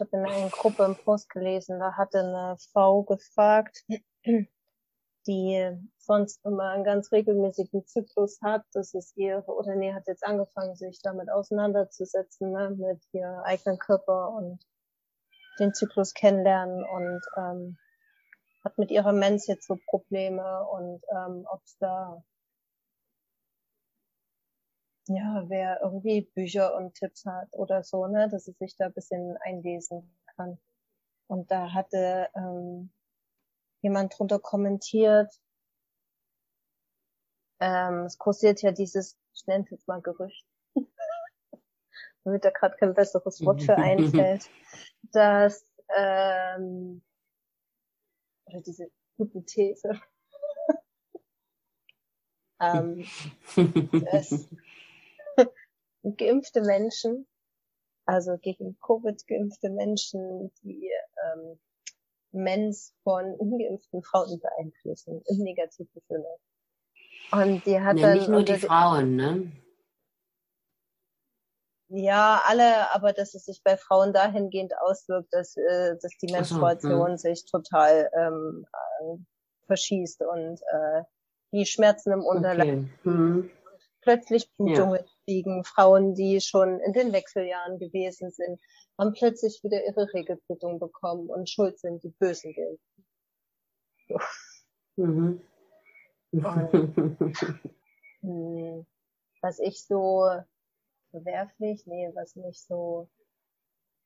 ich habe in einer Gruppe im Post gelesen, da hatte eine Frau gefragt, die sonst immer einen ganz regelmäßigen Zyklus hat, das ist ihr, oder nee, hat jetzt angefangen, sich damit auseinanderzusetzen, ne, mit ihrem eigenen Körper und den Zyklus kennenlernen und ähm, hat mit ihrer Mens jetzt so Probleme und ähm, ob es da ja, wer irgendwie Bücher und Tipps hat oder so, ne, dass sie sich da ein bisschen einlesen kann. Und da hatte ähm, jemand drunter kommentiert, ähm, es kursiert ja dieses, ich nenne es jetzt mal Gerücht, damit da gerade kein besseres Wort für einfällt, dass ähm, oder diese Hypothese, ähm, dass geimpfte Menschen, also gegen Covid geimpfte Menschen, die ähm, Mens von ungeimpften Frauen beeinflussen, im negativen Sinne. Und die hat nee, dann. Nicht nur die Frauen, ne? Ja, alle, aber dass es sich bei Frauen dahingehend auswirkt, dass, äh, dass die Menstruation so, sich total ähm, äh, verschießt und äh, die Schmerzen im Unterleib. Okay. Hm. Plötzlich Blutungen ja. kriegen, Frauen, die schon in den Wechseljahren gewesen sind, haben plötzlich wieder ihre Regelblutung bekommen und schuld sind die Bösen gelten. So. Mhm. Und, hm, was ich so verwerflich, nee, was nicht so,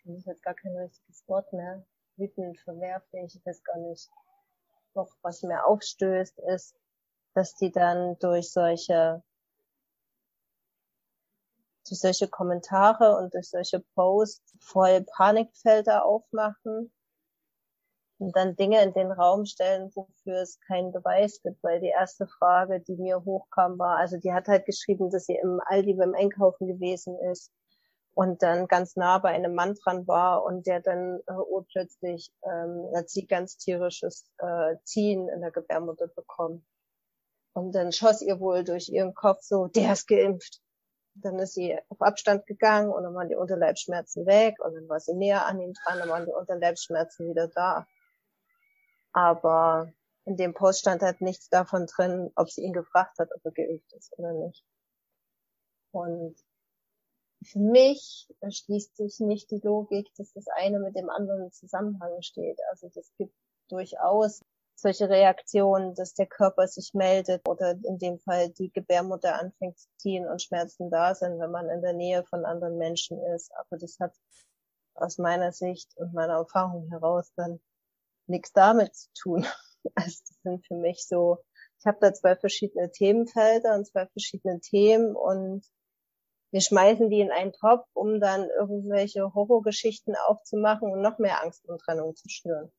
das ist jetzt gar kein richtiges Wort mehr, wütend, verwerflich, ich weiß gar nicht, doch was mir aufstößt, ist, dass die dann durch solche durch solche Kommentare und durch solche Posts voll Panikfelder aufmachen und dann Dinge in den Raum stellen, wofür es keinen Beweis gibt, weil die erste Frage, die mir hochkam, war, also die hat halt geschrieben, dass sie im Aldi beim Einkaufen gewesen ist und dann ganz nah bei einem Mann dran war und der dann äh, urplötzlich ähm, hat sie ganz tierisches äh, Ziehen in der Gebärmutter bekommen. Und dann schoss ihr wohl durch ihren Kopf so, der ist geimpft. Dann ist sie auf Abstand gegangen und dann waren die Unterleibsschmerzen weg und dann war sie näher an ihm dran, dann waren die Unterleibsschmerzen wieder da. Aber in dem Post stand halt nichts davon drin, ob sie ihn gefragt hat, ob er geimpft ist oder nicht. Und für mich schließt sich nicht die Logik, dass das eine mit dem anderen im Zusammenhang steht. Also das gibt durchaus solche Reaktionen, dass der Körper sich meldet oder in dem Fall die Gebärmutter anfängt zu ziehen und Schmerzen da sind, wenn man in der Nähe von anderen Menschen ist. Aber das hat aus meiner Sicht und meiner Erfahrung heraus dann nichts damit zu tun. Also das sind für mich so, ich habe da zwei verschiedene Themenfelder und zwei verschiedene Themen und wir schmeißen die in einen Topf, um dann irgendwelche Horrorgeschichten aufzumachen und noch mehr Angst und Trennung zu schnüren.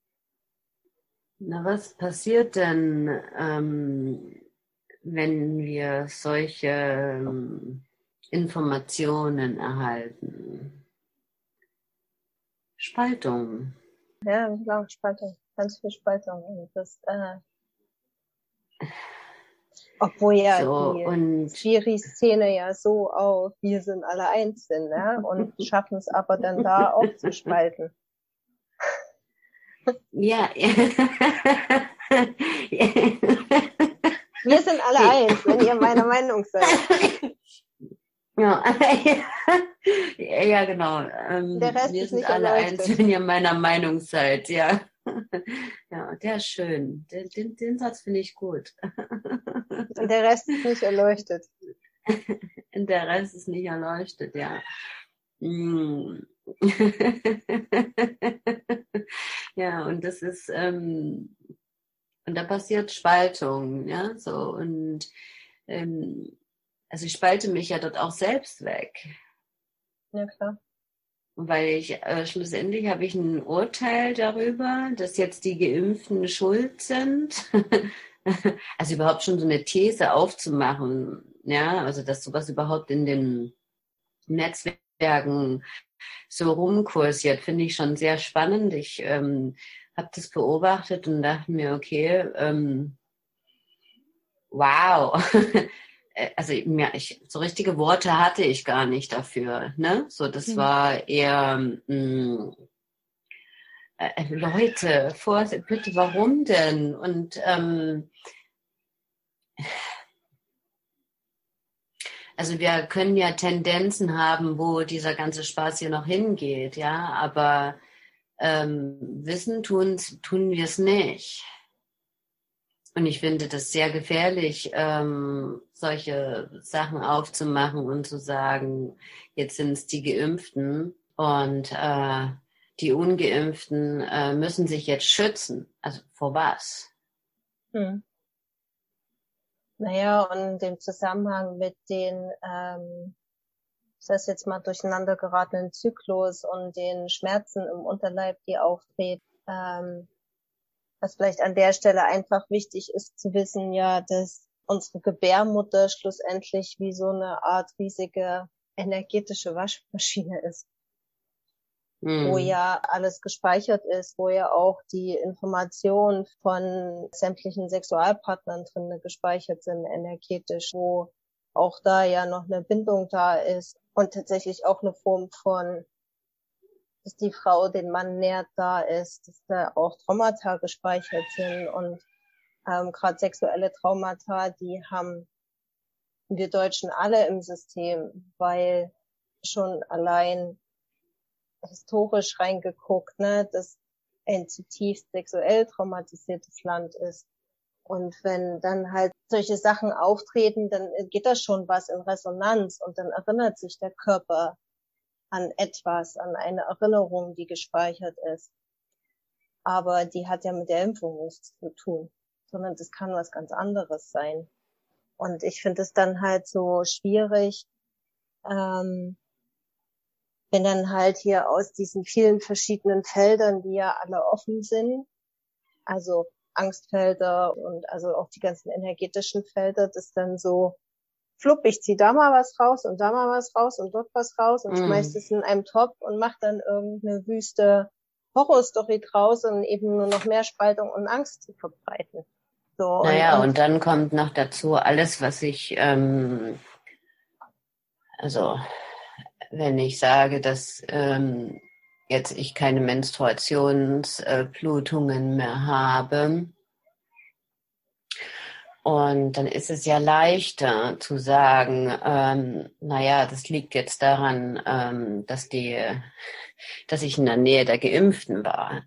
Na, was passiert denn, ähm, wenn wir solche ähm, Informationen erhalten? Spaltung. Ja, genau, Spaltung. Ganz viel Spaltung. Und das, äh, obwohl ja so, die Schiri-Szene ja so auf, wir sind alle eins sind, ne? Und schaffen es aber dann da aufzuspalten. Ja. Wir sind alle eins, wenn ihr meiner Meinung seid. Ja, ja genau. Ähm, der Rest wir ist sind nicht alle erleuchtet. eins, wenn ihr meiner Meinung seid, ja. Ja, der ist schön. Den, den, den Satz finde ich gut. Und der Rest ist nicht erleuchtet. Der Rest ist nicht erleuchtet, ja. Mm. ja, und das ist, ähm, und da passiert Spaltung, ja, so, und ähm, also ich spalte mich ja dort auch selbst weg. Ja, klar. Weil ich äh, schlussendlich habe ich ein Urteil darüber, dass jetzt die Geimpften schuld sind. also überhaupt schon so eine These aufzumachen, ja, also dass sowas überhaupt in den Netzwerken so rumkursiert, finde ich schon sehr spannend. Ich ähm, habe das beobachtet und dachte mir, okay, ähm, wow. Äh, also mir, ich, so richtige Worte hatte ich gar nicht dafür. Ne? So, das mhm. war eher, mh, mm, äh, Leute, Vorsicht, bitte, warum denn? Und ähm, also wir können ja Tendenzen haben, wo dieser ganze Spaß hier noch hingeht, ja, aber ähm, wissen tun, tun wir es nicht. Und ich finde das sehr gefährlich, ähm, solche Sachen aufzumachen und zu sagen, jetzt sind es die Geimpften und äh, die Ungeimpften äh, müssen sich jetzt schützen. Also vor was? Hm. Naja, und im Zusammenhang mit den, ähm, das jetzt mal durcheinander geratenen Zyklus und den Schmerzen im Unterleib, die auftreten, ähm, was vielleicht an der Stelle einfach wichtig ist zu wissen, ja, dass unsere Gebärmutter schlussendlich wie so eine Art riesige energetische Waschmaschine ist mhm. wo ja alles gespeichert ist, wo ja auch die Informationen von sämtlichen Sexualpartnern drin gespeichert sind, energetisch, wo auch da ja noch eine Bindung da ist und tatsächlich auch eine Form von, dass die Frau den Mann nährt da ist, dass da auch Traumata gespeichert sind und ähm, gerade sexuelle Traumata, die haben wir Deutschen alle im System, weil schon allein historisch reingeguckt, ne, dass ein zutiefst sexuell traumatisiertes Land ist. Und wenn dann halt solche Sachen auftreten, dann geht da schon was in Resonanz und dann erinnert sich der Körper an etwas, an eine Erinnerung, die gespeichert ist. Aber die hat ja mit der Impfung nichts zu tun, sondern das kann was ganz anderes sein. Und ich finde es dann halt so schwierig, ähm, wenn dann halt hier aus diesen vielen verschiedenen Feldern, die ja alle offen sind, also Angstfelder und also auch die ganzen energetischen Felder, das dann so flupp, ich zieh da mal was raus und da mal was raus und dort was raus und mm. schmeiß es in einem Topf und mach dann irgendeine wüste Horrorstory draus und eben nur noch mehr Spaltung und Angst zu verbreiten. So, naja, und, und dann kommt noch dazu alles, was ich ähm, also wenn ich sage, dass ähm, jetzt ich keine Menstruationsblutungen mehr habe. Und dann ist es ja leichter zu sagen, ähm, naja, das liegt jetzt daran, ähm, dass die, dass ich in der Nähe der Geimpften war.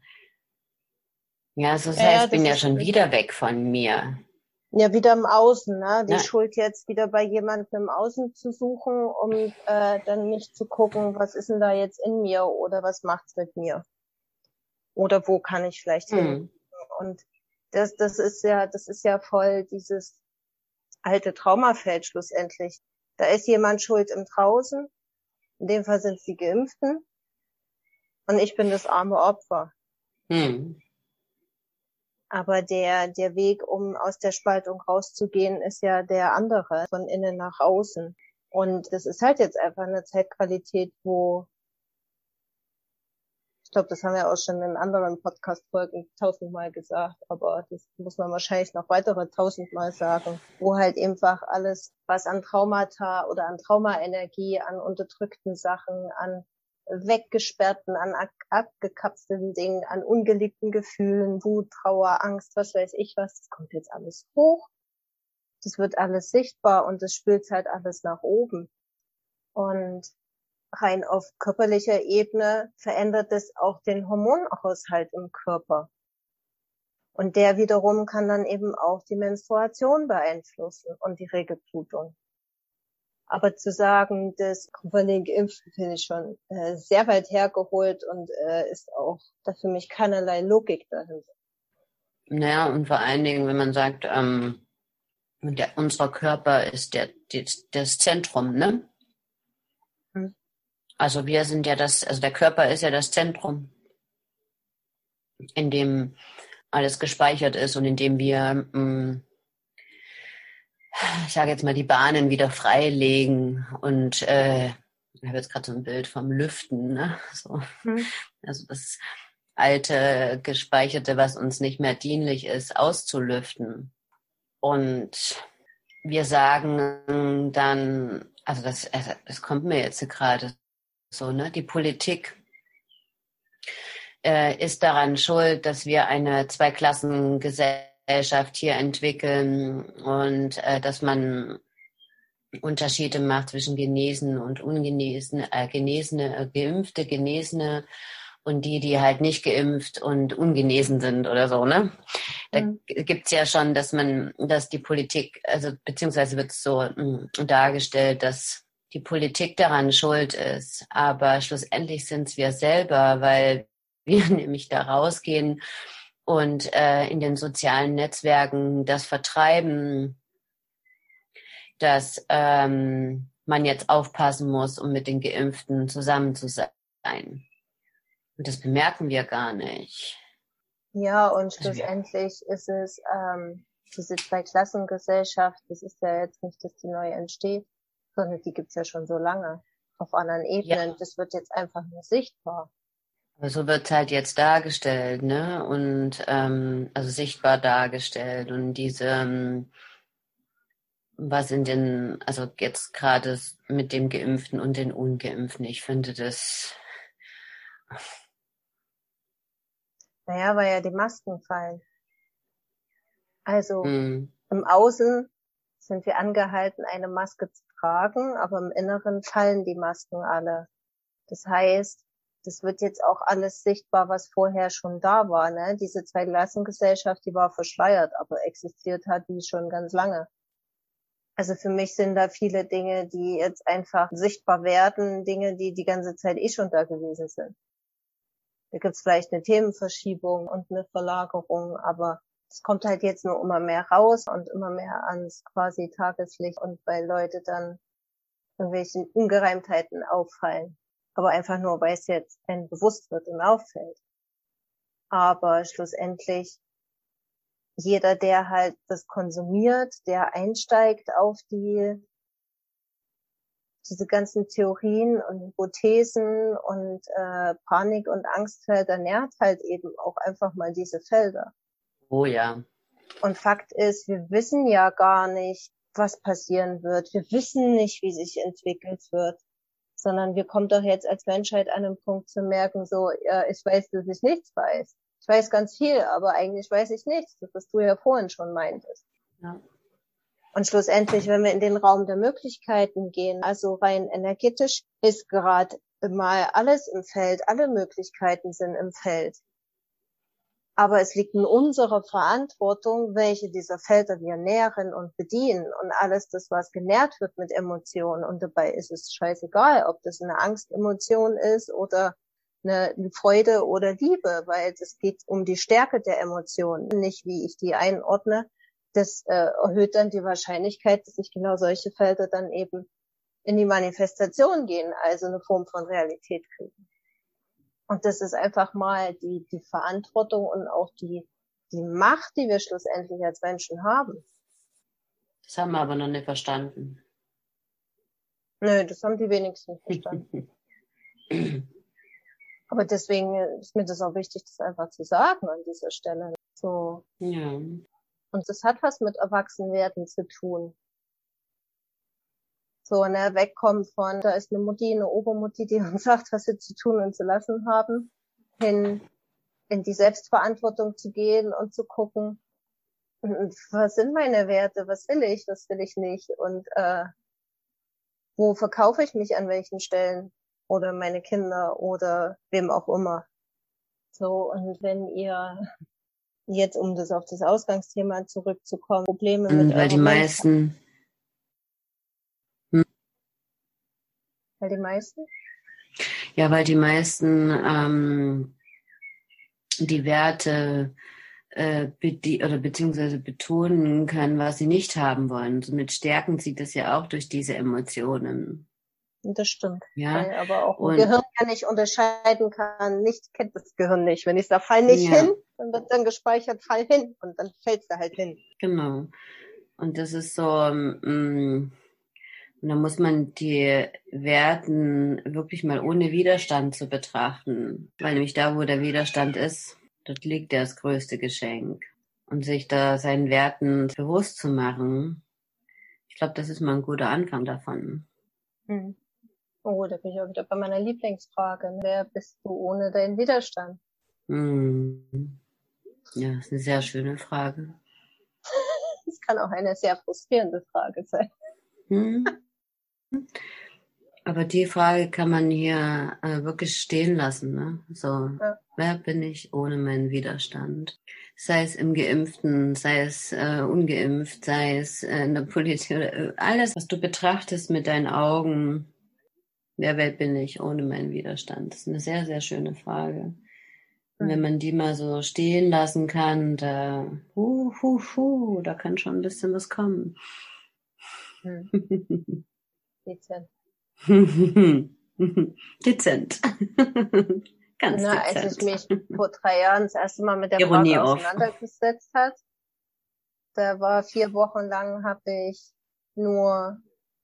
Ja, so ja, heißt, ich bin ja schon wieder weg von mir. Ja, wieder im Außen, ne? Die ja. Schuld jetzt wieder bei jemandem im Außen zu suchen, um äh, dann nicht zu gucken, was ist denn da jetzt in mir oder was macht's mit mir? Oder wo kann ich vielleicht hin? Mhm. Und das, das ist ja, das ist ja voll dieses alte Traumafeld schlussendlich. Da ist jemand schuld im Draußen. In dem Fall sind es die Geimpften. Und ich bin das arme Opfer. Mhm. Aber der, der Weg, um aus der Spaltung rauszugehen, ist ja der andere, von innen nach außen. Und das ist halt jetzt einfach eine Zeitqualität, wo, ich glaube, das haben wir auch schon in anderen Podcast-Folgen tausendmal gesagt, aber das muss man wahrscheinlich noch weitere tausendmal sagen, wo halt einfach alles, was an Traumata oder an Traumaenergie, an unterdrückten Sachen, an weggesperrten, an abgekapselten Dingen, an ungeliebten Gefühlen, Wut, Trauer, Angst, was weiß ich was, das kommt jetzt alles hoch. Das wird alles sichtbar und das spült halt alles nach oben. Und rein auf körperlicher Ebene verändert es auch den Hormonhaushalt im Körper. Und der wiederum kann dann eben auch die Menstruation beeinflussen und die Regelblutung. Aber zu sagen, das kommt von den Geimpften, finde ich schon äh, sehr weit hergeholt und äh, ist auch da für mich keinerlei Logik dahinter. Naja, und vor allen Dingen, wenn man sagt, ähm, der, unser Körper ist der, die, das Zentrum, ne? Hm. Also wir sind ja das, also der Körper ist ja das Zentrum, in dem alles gespeichert ist und in dem wir mh, mm, ich sage jetzt mal, die Bahnen wieder freilegen und äh, ich habe jetzt gerade so ein Bild vom Lüften, ne? So. Mhm. Also das alte, gespeicherte, was uns nicht mehr dienlich ist, auszulüften. Und wir sagen dann, also das, das kommt mir jetzt gerade so, ne? Die Politik äh, ist daran schuld, dass wir eine Zweiklassengesellschaft hier entwickeln und äh, dass man Unterschiede macht zwischen Genesen und Ungenesene, äh, Genesene, äh, Geimpfte, Genesene und die, die halt nicht geimpft und ungenesen sind oder so, ne? Da mhm. gibt's ja schon, dass man, dass die Politik, also beziehungsweise wird es so mh, hm, dargestellt, dass die Politik daran schuld ist. Aber schlussendlich sind es wir selber, weil wir nämlich da rausgehen und äh, in den sozialen Netzwerken das vertreiben, dass ähm, man jetzt aufpassen muss, um mit den Geimpften zusammen zu sein. Und das bemerken wir gar nicht. Ja, und also schlussendlich ist es ähm, diese Zweiklassengesellschaft, das ist ja jetzt nicht, dass die neu entsteht, sondern die gibt's ja schon so lange auf anderen Ebenen. Ja. Das wird jetzt einfach nur sichtbar. So wird's halt jetzt dargestellt, ne? Und ähm, also sichtbar dargestellt. Und diese ähm, was in den, also jetzt gerade mit dem Geimpften und den Ungeimpften, ich finde das. Naja, weil ja die Masken fallen. Also mm. im Außen sind wir angehalten, eine Maske zu tragen, aber im Inneren fallen die Masken alle. Das heißt, das wird jetzt auch alles sichtbar, was vorher schon da war. Ne? Diese Zweiklassengesellschaft, die war verschleiert, aber existiert hat die schon ganz lange. Also für mich sind da viele Dinge, die jetzt einfach sichtbar werden, Dinge, die die ganze Zeit eh schon da gewesen sind. Da gibt's vielleicht eine Themenverschiebung und eine Verlagerung, aber es kommt halt jetzt nur immer mehr raus und immer mehr ans quasi Tageslicht und weil Leute dann irgendwelchen Ungereimtheiten auffallen. Aber einfach nur, weil es jetzt ein bewusst wird und auffällt. Aber schlussendlich jeder, der halt das konsumiert, der einsteigt auf die diese ganzen Theorien und Hypothesen und äh, Panik- und Angstfelder nährt halt eben auch einfach mal diese Felder. Oh ja. Und Fakt ist, wir wissen ja gar nicht, was passieren wird. Wir wissen nicht, wie sich entwickelt wird, sondern wir kommen doch jetzt als Menschheit an den Punkt zu merken, so, ja, ich weiß, dass ich nichts weiß ich weiß ganz viel, aber eigentlich weiß ich nichts, das was du ja vorhin schon meintest. Ja. Und schlussendlich, wenn wir in den Raum der Möglichkeiten gehen, also rein energetisch, ist gerade mal alles im Feld, alle Möglichkeiten sind im Feld. Aber es liegt in unserer Verantwortung, welche dieser Felder wir nähren und bedienen und alles das, was genährt wird mit Emotionen. Und dabei ist es scheißegal, ob das eine Angstemotion ist oder eine Freude oder Liebe, weil es geht um die Stärke der Emotionen, nicht wie ich die einordne. Das äh, erhöht dann die Wahrscheinlichkeit, dass sich genau solche Felder dann eben in die Manifestation gehen, also eine Form von Realität kriegen. Und das ist einfach mal die, die Verantwortung und auch die, die Macht, die wir schlussendlich als Menschen haben. Das haben wir aber noch nicht verstanden. Nö, das haben die wenigsten verstanden. Aber deswegen ist mir das auch wichtig, das einfach zu sagen an dieser Stelle. So. Ja. Und das hat was mit Erwachsenwerden zu tun. So, ne, wegkommen von, da ist eine Mutti, eine Obermutti, die uns sagt, was sie zu tun und zu lassen haben, hin in die Selbstverantwortung zu gehen und zu gucken, was sind meine Werte, was will ich, was will ich nicht und äh, wo verkaufe ich mich an welchen Stellen oder meine Kinder oder wem auch immer. So, und wenn ihr jetzt, um das auf das Ausgangsthema zurückzukommen, Probleme mit Weil die meisten. Weil die meisten? Ja, weil die meisten ähm, die Werte äh, be oder beziehungsweise betonen können, was sie nicht haben wollen. Somit stärken sie das ja auch durch diese Emotionen. Das stimmt. Ja. Weil aber auch ein Gehirn ja nicht unterscheiden kann, nicht kennt das Gehirn nicht. Wenn ich sage, fall nicht ja. hin, dann wird dann gespeichert, fall hin und dann fällst du halt hin. Genau. Und das ist so, ähm, und da muss man die Werten wirklich mal ohne Widerstand zu betrachten. Weil nämlich da, wo der Widerstand ist, dort liegt das größte Geschenk. Und sich da seinen Werten bewusst zu machen, ich glaube, das ist mal ein guter Anfang davon. Mhm. Oh, da bin ich auch wieder bei meiner Lieblingsfrage. Wer bist du ohne deinen Widerstand? Hm. Ja, das ist eine sehr schöne Frage. Das kann auch eine sehr frustrierende Frage sein. Hm. Aber die Frage kann man hier äh, wirklich stehen lassen. Ne? So, ja. wer bin ich ohne meinen Widerstand? Sei es im Geimpften, sei es äh, ungeimpft, sei es äh, in der Politik, äh, alles, was du betrachtest mit deinen Augen. Wer, wer bin ich ohne meinen Widerstand? Das ist eine sehr, sehr schöne Frage. Und wenn man die mal so stehen lassen kann, da, hu, hu, hu, da kann schon ein bisschen was kommen. Hm. Dezent. Ganz Na, dezent. Als ich mich vor drei Jahren das erste Mal mit der Ironie Frage auseinandergesetzt hat, da war vier Wochen lang habe ich nur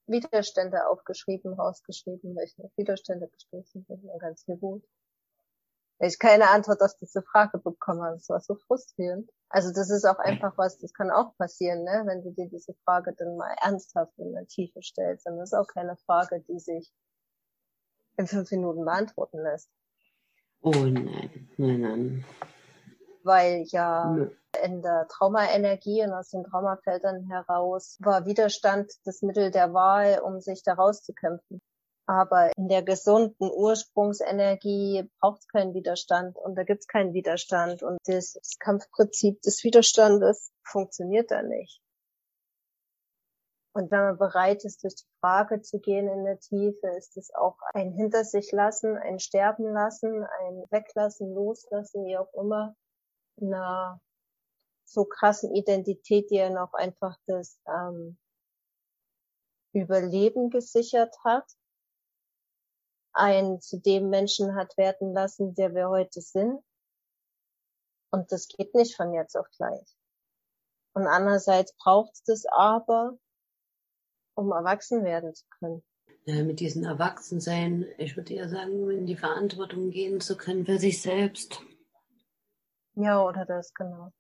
Widerstände aufgeschrieben, rausgeschrieben, noch Widerstände gestoßen bin und ganz viel Wut. Weil ich keine Antwort auf diese Frage bekommen habe. Das war so frustrierend. Also das ist auch einfach was, das kann auch passieren, ne? wenn du dir diese Frage dann mal ernsthaft in der Tiefe stellst. Und das ist auch keine Frage, die sich in fünf Minuten beantworten lässt. Oh nein, nein, nein. Weil ja in der Traumaenergie und aus den Traumafeldern heraus war Widerstand das Mittel der Wahl, um sich da rauszukämpfen. Aber in der gesunden Ursprungsenergie braucht es keinen Widerstand und da gibt es keinen Widerstand. Und das Kampfprinzip des Widerstandes funktioniert da nicht. Und wenn man bereit ist, durch die Frage zu gehen in der Tiefe, ist es auch ein Hinter sich lassen, ein Sterben lassen, ein Weglassen, Loslassen, wie auch immer, einer so krassen Identität, die er noch einfach das ähm, Überleben gesichert hat einen zu dem Menschen hat werden lassen, der wir heute sind. Und das geht nicht von jetzt auf gleich. Und andererseits braucht es das aber, um erwachsen werden zu können. Ja, mit diesem Erwachsensein, ich würde eher sagen, in die Verantwortung gehen zu können für sich selbst. Ja, oder das, genau.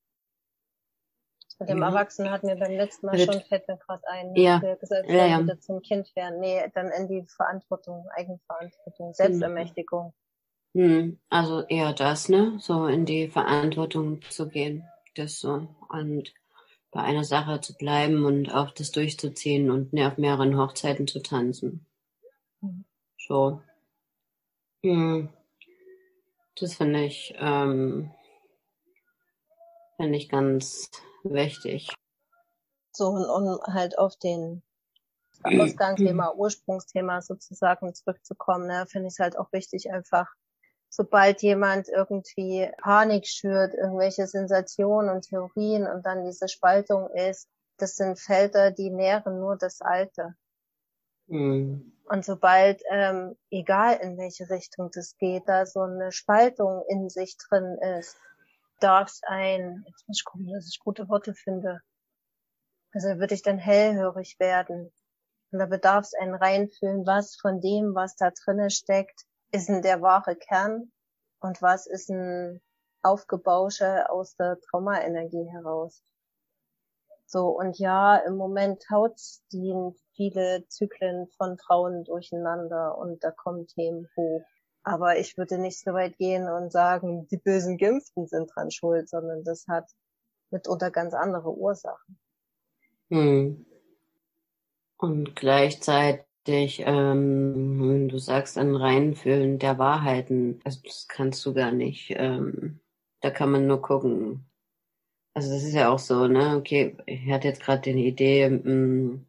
Mit dem. Erwachsenen hatten wir beim letzten Mal schon, fällt mir gerade ein, ja. wir gesagt ja, ja. wieder zum Kind werden. Nee, dann in die Verantwortung, Eigenverantwortung, Selbstermächtigung. Hm. Also eher das, ne? So in die Verantwortung zu gehen. Das so. Und bei einer Sache zu bleiben und auch das durchzuziehen und ne, auf mehreren Hochzeiten zu tanzen. Mhm. So. Hm. Das finde ich, ähm, finde ich ganz wichtig. So, und um halt auf den Ausgangsthema, Ursprungsthema sozusagen zurückzukommen, ne, finde ich es halt auch wichtig, einfach, sobald jemand irgendwie Panik schürt, irgendwelche Sensationen und Theorien und dann diese Spaltung ist, das sind Felder, die nähren nur das Alte. Mhm. Und sobald, ähm, egal in welche Richtung das geht, da so eine Spaltung in sich drin ist, darf ein, jetzt muss ich gucken, dass ich gute Worte finde. Also würde ich dann hellhörig werden. Und da bedarf es ein Reinfühlen, was von dem, was da drinnen steckt, ist denn der wahre Kern und was ist ein Aufgebausche aus der Traumaenergie heraus. So, und ja, im Moment haut die viele Zyklen von Frauen durcheinander und da kommen Themen hoch. Aber ich würde nicht so weit gehen und sagen, die bösen Geimpften sind dran schuld, sondern das hat mitunter ganz andere Ursachen. Hm. Und gleichzeitig, ähm, du sagst, ein Reinfühlen der Wahrheiten, also das kannst du gar nicht. Ähm, da kann man nur gucken. Also das ist ja auch so, ne? Okay, ich hatte jetzt gerade die Idee, mh, hm,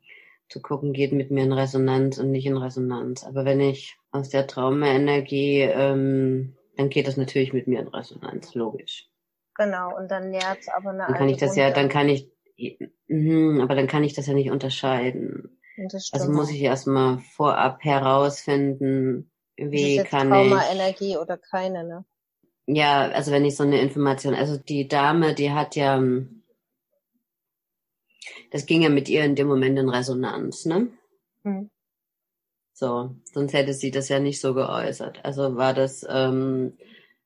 zu gucken, geht mit mir in Resonanz und nicht in Resonanz. Aber wenn ich aus der Traumenergie, ähm, dann geht das natürlich mit mir in Resonanz, logisch. Genau, und dann nährt es aber eine Dann kann ich das ja, dann kann ich, mh, aber dann kann ich das ja nicht unterscheiden. Also muss ich erstmal vorab herausfinden, wie kann Trauma, ich. Trauma-Energie oder keine, ne? Ja, also wenn ich so eine Information, also die Dame, die hat ja, das ging ja mit ihr in dem Moment in Resonanz, ne? Mhm. So, sonst hätte sie das ja nicht so geäußert. Also war das ähm,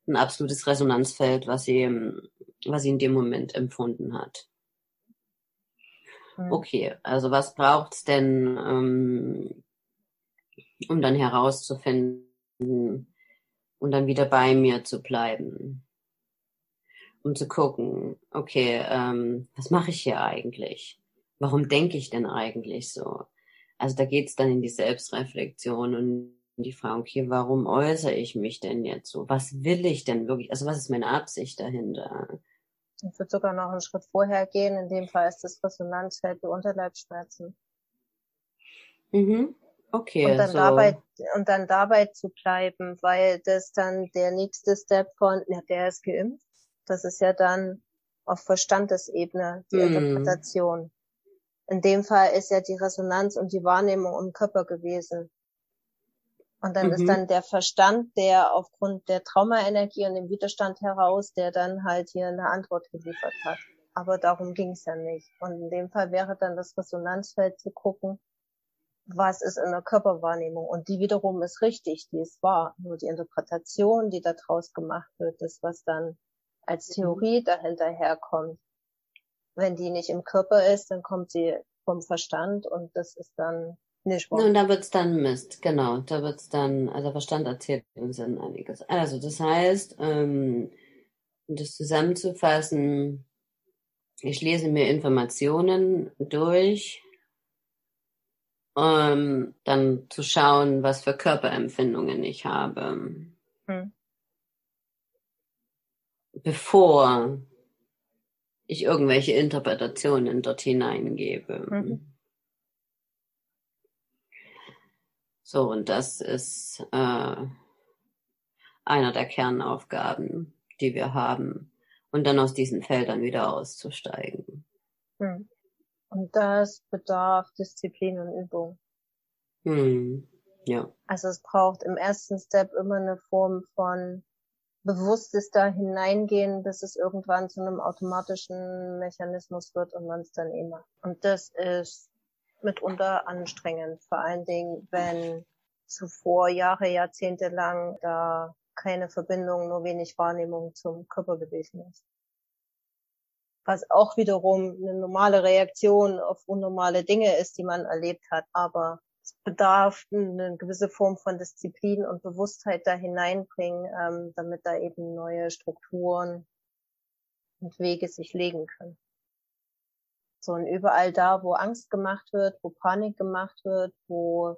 ein absolutes Resonanzfeld, was sie, was sie in dem Moment empfunden hat. Mhm. Okay, also was braucht's denn, ähm, um dann herauszufinden und dann wieder bei mir zu bleiben? Um zu gucken, okay, ähm, was mache ich hier eigentlich? Warum denke ich denn eigentlich so? Also da geht's dann in die Selbstreflexion und die Frage, okay, warum äußere ich mich denn jetzt so? Was will ich denn wirklich? Also was ist meine Absicht dahinter? Ich würde sogar noch einen Schritt vorher gehen. In dem Fall ist das Resonanzfeld für Unterleibsschmerzen. Mhm. Okay. Und dann so. dabei, und dann dabei zu bleiben, weil das dann der nächste Step von, ja, der ist geimpft. Das ist ja dann auf Verstandesebene die Hm. Interpretation. In dem Fall ist ja die Resonanz und die Wahrnehmung im Körper gewesen. Und dann ist Mhm. dann der Verstand, der aufgrund der Traumaenergie und dem Widerstand heraus, der dann halt hier eine Antwort geliefert hat. Aber darum ging es ja nicht. Und in dem Fall wäre dann das Resonanzfeld zu gucken, was ist in der Körperwahrnehmung. Und die wiederum ist richtig, die ist wahr. Nur die Interpretation, die da draus gemacht wird, das, was dann als Mhm. Theorie dahinter herkommt. Wenn die nicht im Körper ist, dann kommt sie vom Verstand und das ist dann nicht wahr. Und da wird's dann Mist, genau. Da wird's dann, also Verstand erzählt uns dann einiges. Also das heißt, ähm, um das zusammenzufassen, ich lese mir Informationen durch, um dann zu schauen, was für Körperempfindungen ich habe, Hm. Bevor ich irgendwelche Interpretationen dort hineingebe. Mhm. So, und das ist äh, einer der Kernaufgaben, die wir haben. Und dann aus diesen Feldern wieder auszusteigen. Hm. Und das bedarf Disziplin und Übung. Hm. Ja. Also es braucht im ersten Step immer eine Form von bewusstes da hineingehen, bis es irgendwann zu einem automatischen Mechanismus wird und man es dann eh macht. Und das ist mitunter anstrengend, vor allen Dingen, wenn zuvor Jahre, Jahrzehnte lang da keine Verbindung, nur wenig Wahrnehmung zum Körper gewesen ist. Was auch wiederum eine normale Reaktion auf unnormale Dinge ist, die man erlebt hat, aber es bedarf eine gewisse Form von Disziplin und Bewusstheit da hineinbringen, ähm, damit da eben neue Strukturen und Wege sich legen können. So, und überall da, wo Angst gemacht wird, wo Panik gemacht wird, wo,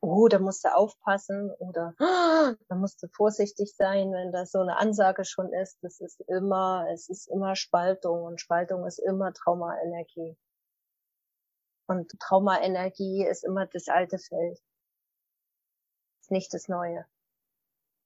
oh, da musst du aufpassen oder "Ah, da musst du vorsichtig sein, wenn da so eine Ansage schon ist, das ist immer, es ist immer Spaltung und Spaltung ist immer Traumaenergie. Und Traumaenergie ist immer das alte Feld. Ist nicht das Neue.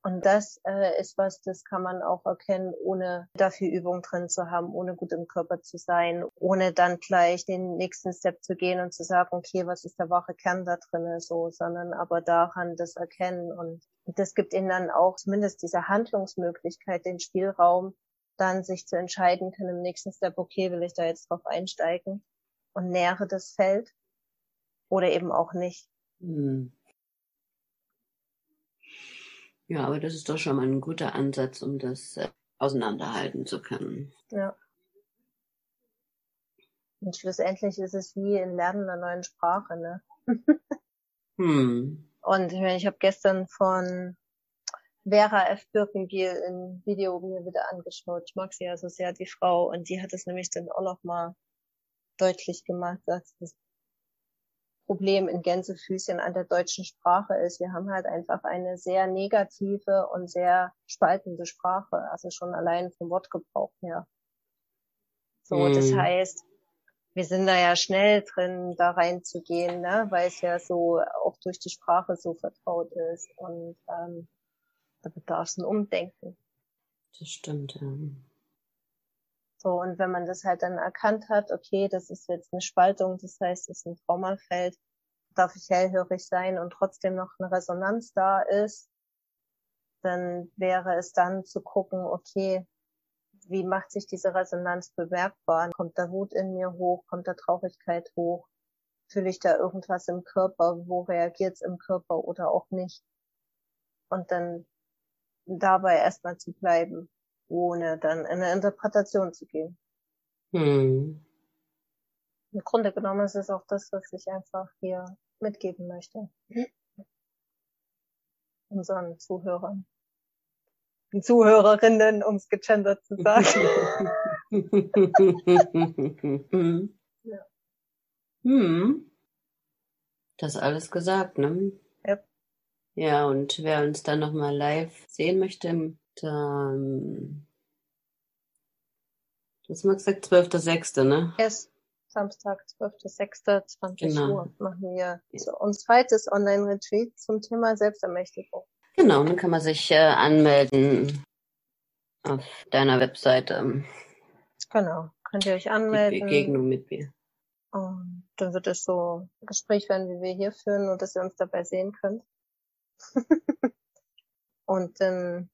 Und das äh, ist was, das kann man auch erkennen, ohne dafür Übung drin zu haben, ohne gut im Körper zu sein, ohne dann gleich den nächsten Step zu gehen und zu sagen, okay, was ist der wahre Kern da drinne, so, sondern aber daran das erkennen und das gibt ihnen dann auch zumindest diese Handlungsmöglichkeit, den Spielraum, dann sich zu entscheiden können im nächsten Step, okay, will ich da jetzt drauf einsteigen und nähere das Feld oder eben auch nicht. Hm. Ja, aber das ist doch schon mal ein guter Ansatz, um das äh, auseinanderhalten zu können. Ja. Und schlussendlich ist es wie in Lernen einer neuen Sprache, ne? Hm. Und ich, meine, ich habe gestern von Vera F. Birkenbiel ein Video mir wieder angeschaut. Ich mag sie ja so sehr, die Frau. Und die hat es nämlich dann auch noch mal deutlich gemacht, dass das Problem in Gänsefüßchen an der deutschen Sprache ist. Wir haben halt einfach eine sehr negative und sehr spaltende Sprache. Also schon allein vom Wortgebrauch her. So, Hm. das heißt, wir sind da ja schnell drin, da reinzugehen, ne? weil es ja so auch durch die Sprache so vertraut ist. Und ähm, da bedarf es ein Umdenken. Das stimmt, ja. So, und wenn man das halt dann erkannt hat, okay, das ist jetzt eine Spaltung, das heißt, es ist ein Traumafeld, darf ich hellhörig sein und trotzdem noch eine Resonanz da ist, dann wäre es dann zu gucken, okay, wie macht sich diese Resonanz bemerkbar? Kommt da Wut in mir hoch? Kommt da Traurigkeit hoch? Fühle ich da irgendwas im Körper? Wo reagiert es im Körper oder auch nicht? Und dann dabei erstmal zu bleiben, ohne dann in eine Interpretation zu gehen. Hm. Im Grunde genommen ist es auch das, was ich einfach hier mitgeben möchte. Unseren Zuhörern. Zuhörerinnen, um es gegendert zu sagen. ja. Hm. Das alles gesagt, ne? Ja. Ja, und wer uns dann nochmal live sehen möchte, dann das haben wir gesagt, 12.06., ne? Yes. Samstag, 12.06., 20 Genau. Uhr machen wir so ein zweites Online-Retreat zum Thema Selbstermächtigung. Genau, dann kann man sich äh, anmelden auf deiner Webseite. Genau, könnt ihr euch Die anmelden. Begegnung mit mir. Und dann wird es so ein Gespräch werden, wie wir hier führen und dass ihr uns dabei sehen könnt. und dann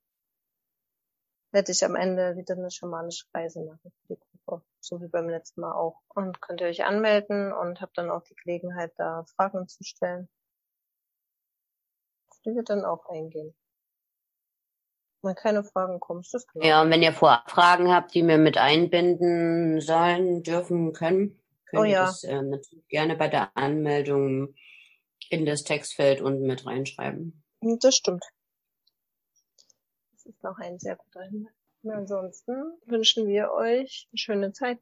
werde ich am Ende wieder eine schamanische Reise machen für die Gruppe, so wie beim letzten Mal auch. Und könnt ihr euch anmelden und habt dann auch die Gelegenheit, da Fragen zu stellen. Auf die wir dann auch eingehen. Wenn keine Fragen kommen, ist das klar. Ja, und wenn ihr vorab Fragen habt, die wir mit einbinden sollen, dürfen, können, könnt Oh ihr ja. das äh, natürlich gerne bei der Anmeldung in das Textfeld unten mit reinschreiben. Das stimmt. Ist noch ein sehr guter Hinweis. Ansonsten wünschen wir euch eine schöne Zeit.